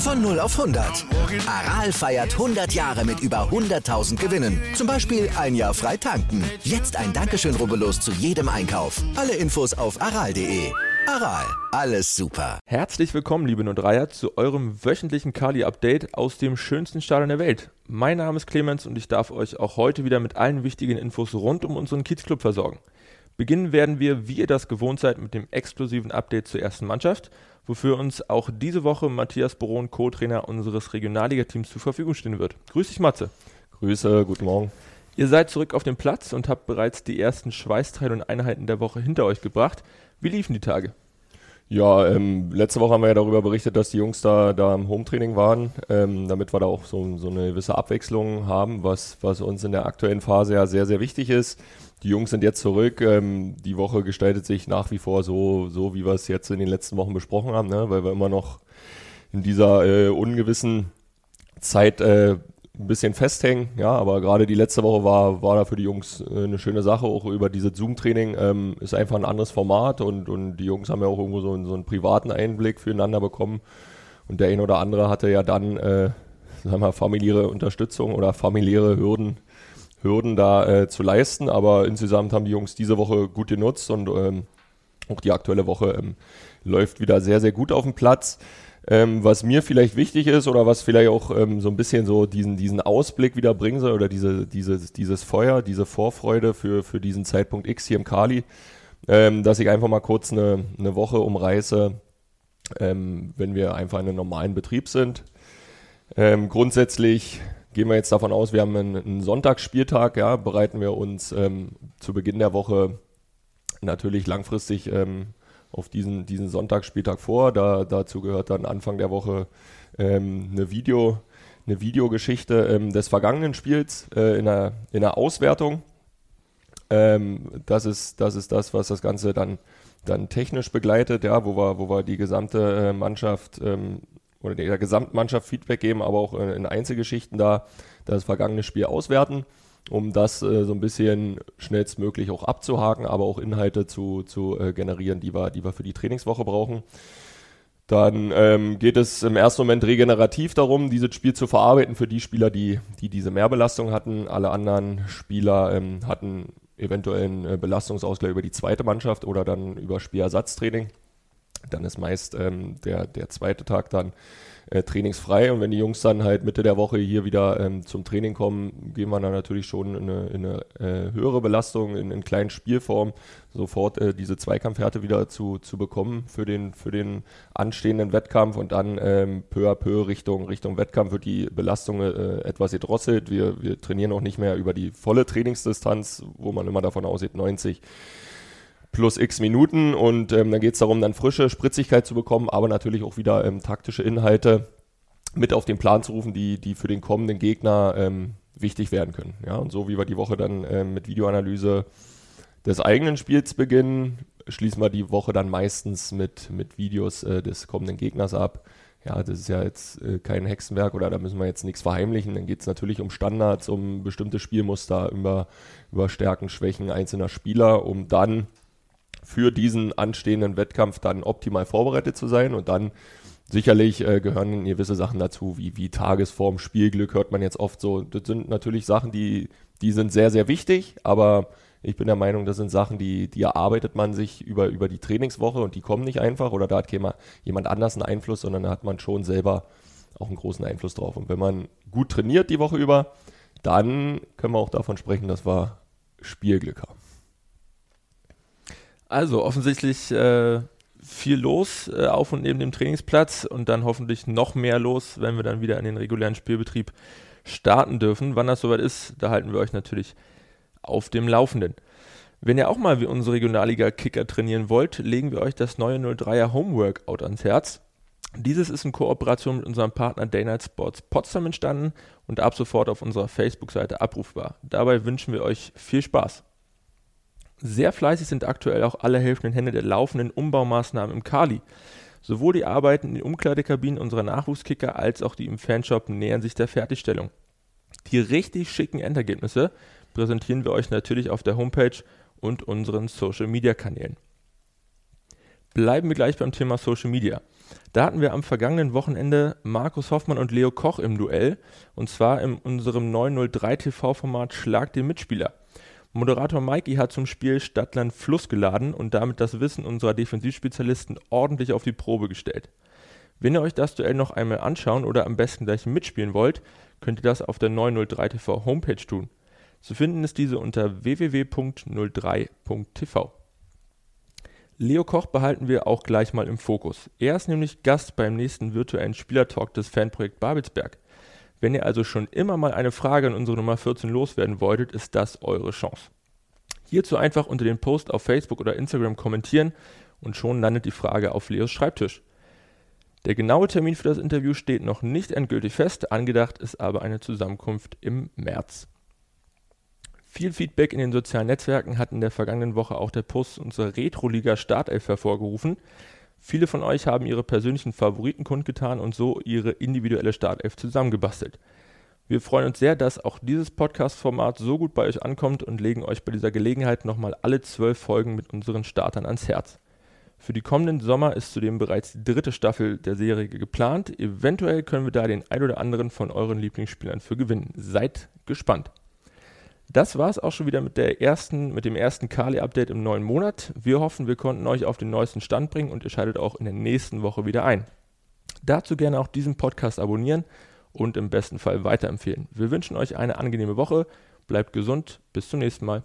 Von 0 auf 100. Aral feiert 100 Jahre mit über 100.000 Gewinnen. Zum Beispiel ein Jahr frei tanken. Jetzt ein Dankeschön, rubbellos zu jedem Einkauf. Alle Infos auf aral.de. Aral, alles super. Herzlich willkommen, liebe Nordreier, zu eurem wöchentlichen Kali-Update aus dem schönsten Stadion der Welt. Mein Name ist Clemens und ich darf euch auch heute wieder mit allen wichtigen Infos rund um unseren Kiezclub versorgen. Beginnen werden wir, wie ihr das gewohnt seid, mit dem exklusiven Update zur ersten Mannschaft wofür uns auch diese Woche Matthias Boron, Co-Trainer unseres Regionalliga-Teams zur Verfügung stehen wird. Grüß dich, Matze. Grüße, guten Morgen. Ihr seid zurück auf dem Platz und habt bereits die ersten Schweißteile und Einheiten der Woche hinter euch gebracht. Wie liefen die Tage? Ja, ähm, letzte Woche haben wir ja darüber berichtet, dass die Jungs da, da im Hometraining waren, ähm, damit wir da auch so, so eine gewisse Abwechslung haben, was, was uns in der aktuellen Phase ja sehr, sehr wichtig ist. Die Jungs sind jetzt zurück. Ähm, die Woche gestaltet sich nach wie vor so, so wie wir es jetzt in den letzten Wochen besprochen haben, ne? weil wir immer noch in dieser äh, ungewissen Zeit äh, ein bisschen festhängen. Ja, aber gerade die letzte Woche war, war da für die Jungs äh, eine schöne Sache, auch über dieses Zoom-Training. Ähm, ist einfach ein anderes Format und, und die Jungs haben ja auch irgendwo so, so einen privaten Einblick füreinander bekommen. Und der ein oder andere hatte ja dann, äh, sagen wir, familiäre Unterstützung oder familiäre Hürden Hürden da äh, zu leisten. Aber insgesamt haben die Jungs diese Woche gut genutzt und ähm, auch die aktuelle Woche ähm, läuft wieder sehr, sehr gut auf dem Platz. Ähm, was mir vielleicht wichtig ist oder was vielleicht auch ähm, so ein bisschen so diesen, diesen Ausblick wieder bringen soll oder diese, dieses, dieses Feuer, diese Vorfreude für, für diesen Zeitpunkt X hier im Kali, ähm, dass ich einfach mal kurz eine, eine Woche umreiße, ähm, wenn wir einfach in einem normalen Betrieb sind. Grundsätzlich gehen wir jetzt davon aus, wir haben einen, einen Sonntagsspieltag, ja, bereiten wir uns ähm, zu Beginn der Woche natürlich langfristig ähm, auf diesen, diesen Sonntagsspieltag vor. Da, dazu gehört dann Anfang der Woche ähm, eine Video, eine Videogeschichte ähm, des vergangenen Spiels äh, in, einer, in einer Auswertung. Ähm, das, ist, das ist das, was das Ganze dann, dann technisch begleitet, ja, wo wir, wo wir die gesamte äh, Mannschaft ähm, oder der Gesamtmannschaft Feedback geben, aber auch in Einzelgeschichten da das vergangene Spiel auswerten, um das äh, so ein bisschen schnellstmöglich auch abzuhaken, aber auch Inhalte zu, zu äh, generieren, die wir, die wir für die Trainingswoche brauchen. Dann ähm, geht es im ersten Moment regenerativ darum, dieses Spiel zu verarbeiten für die Spieler, die, die diese Mehrbelastung hatten. Alle anderen Spieler ähm, hatten eventuell einen äh, Belastungsausgleich über die zweite Mannschaft oder dann über Spielersatztraining. Dann ist meist ähm, der, der zweite Tag dann äh, trainingsfrei. Und wenn die Jungs dann halt Mitte der Woche hier wieder ähm, zum Training kommen, gehen wir dann natürlich schon in eine, in eine äh, höhere Belastung, in, in kleinen Spielform, sofort äh, diese Zweikampfhärte wieder zu, zu bekommen für den, für den anstehenden Wettkampf. Und dann ähm, peu à peu Richtung, Richtung Wettkampf wird die Belastung äh, etwas gedrosselt. Wir, wir trainieren auch nicht mehr über die volle Trainingsdistanz, wo man immer davon aussieht, 90 plus x Minuten und ähm, dann geht es darum, dann frische Spritzigkeit zu bekommen, aber natürlich auch wieder ähm, taktische Inhalte mit auf den Plan zu rufen, die, die für den kommenden Gegner ähm, wichtig werden können. Ja, und so wie wir die Woche dann ähm, mit Videoanalyse des eigenen Spiels beginnen, schließen wir die Woche dann meistens mit, mit Videos äh, des kommenden Gegners ab. Ja, das ist ja jetzt äh, kein Hexenwerk oder da müssen wir jetzt nichts verheimlichen. Dann geht es natürlich um Standards, um bestimmte Spielmuster, über, über Stärken, Schwächen einzelner Spieler, um dann für diesen anstehenden Wettkampf dann optimal vorbereitet zu sein und dann Sicherlich äh, gehören gewisse Sachen dazu, wie, wie Tagesform, Spielglück, hört man jetzt oft so. Das sind natürlich Sachen, die, die sind sehr, sehr wichtig, aber ich bin der Meinung, das sind Sachen, die, die erarbeitet man sich über, über die Trainingswoche und die kommen nicht einfach oder da hat jemand anders einen Einfluss, sondern da hat man schon selber auch einen großen Einfluss drauf. Und wenn man gut trainiert die Woche über, dann können wir auch davon sprechen, dass wir Spielglück haben. Also offensichtlich äh, viel los äh, auf und neben dem Trainingsplatz und dann hoffentlich noch mehr los, wenn wir dann wieder in den regulären Spielbetrieb starten dürfen. Wann das soweit ist, da halten wir euch natürlich auf dem Laufenden. Wenn ihr auch mal wie unsere Regionalliga-Kicker trainieren wollt, legen wir euch das neue 03er Homeworkout ans Herz. Dieses ist in Kooperation mit unserem Partner Daynight Sports Potsdam entstanden und ab sofort auf unserer Facebook-Seite abrufbar. Dabei wünschen wir euch viel Spaß. Sehr fleißig sind aktuell auch alle helfenden Hände der laufenden Umbaumaßnahmen im Kali. Sowohl die Arbeiten in den Umkleidekabinen unserer Nachwuchskicker als auch die im Fanshop nähern sich der Fertigstellung. Die richtig schicken Endergebnisse präsentieren wir euch natürlich auf der Homepage und unseren Social Media Kanälen. Bleiben wir gleich beim Thema Social Media. Da hatten wir am vergangenen Wochenende Markus Hoffmann und Leo Koch im Duell und zwar in unserem 903 TV-Format Schlag den Mitspieler. Moderator Mikey hat zum Spiel Stadtland Fluss geladen und damit das Wissen unserer Defensivspezialisten ordentlich auf die Probe gestellt. Wenn ihr euch das Duell noch einmal anschauen oder am besten gleich mitspielen wollt, könnt ihr das auf der 903 TV Homepage tun. Zu finden ist diese unter www.03.tv. Leo Koch behalten wir auch gleich mal im Fokus. Er ist nämlich Gast beim nächsten virtuellen Spielertalk des Fanprojekt Babelsberg. Wenn ihr also schon immer mal eine Frage an unsere Nummer 14 loswerden wolltet, ist das eure Chance. Hierzu einfach unter den Post auf Facebook oder Instagram kommentieren und schon landet die Frage auf Leos Schreibtisch. Der genaue Termin für das Interview steht noch nicht endgültig fest, angedacht ist aber eine Zusammenkunft im März. Viel Feedback in den sozialen Netzwerken hat in der vergangenen Woche auch der Post unserer Retro-Liga Startelf hervorgerufen. Viele von euch haben ihre persönlichen Favoriten kundgetan und so ihre individuelle Startelf zusammengebastelt. Wir freuen uns sehr, dass auch dieses Podcast-Format so gut bei euch ankommt und legen euch bei dieser Gelegenheit nochmal alle zwölf Folgen mit unseren Startern ans Herz. Für die kommenden Sommer ist zudem bereits die dritte Staffel der Serie geplant. Eventuell können wir da den ein oder anderen von euren Lieblingsspielern für gewinnen. Seid gespannt. Das war es auch schon wieder mit, der ersten, mit dem ersten Kali-Update im neuen Monat. Wir hoffen, wir konnten euch auf den neuesten Stand bringen und ihr schaltet auch in der nächsten Woche wieder ein. Dazu gerne auch diesen Podcast abonnieren und im besten Fall weiterempfehlen. Wir wünschen euch eine angenehme Woche, bleibt gesund, bis zum nächsten Mal.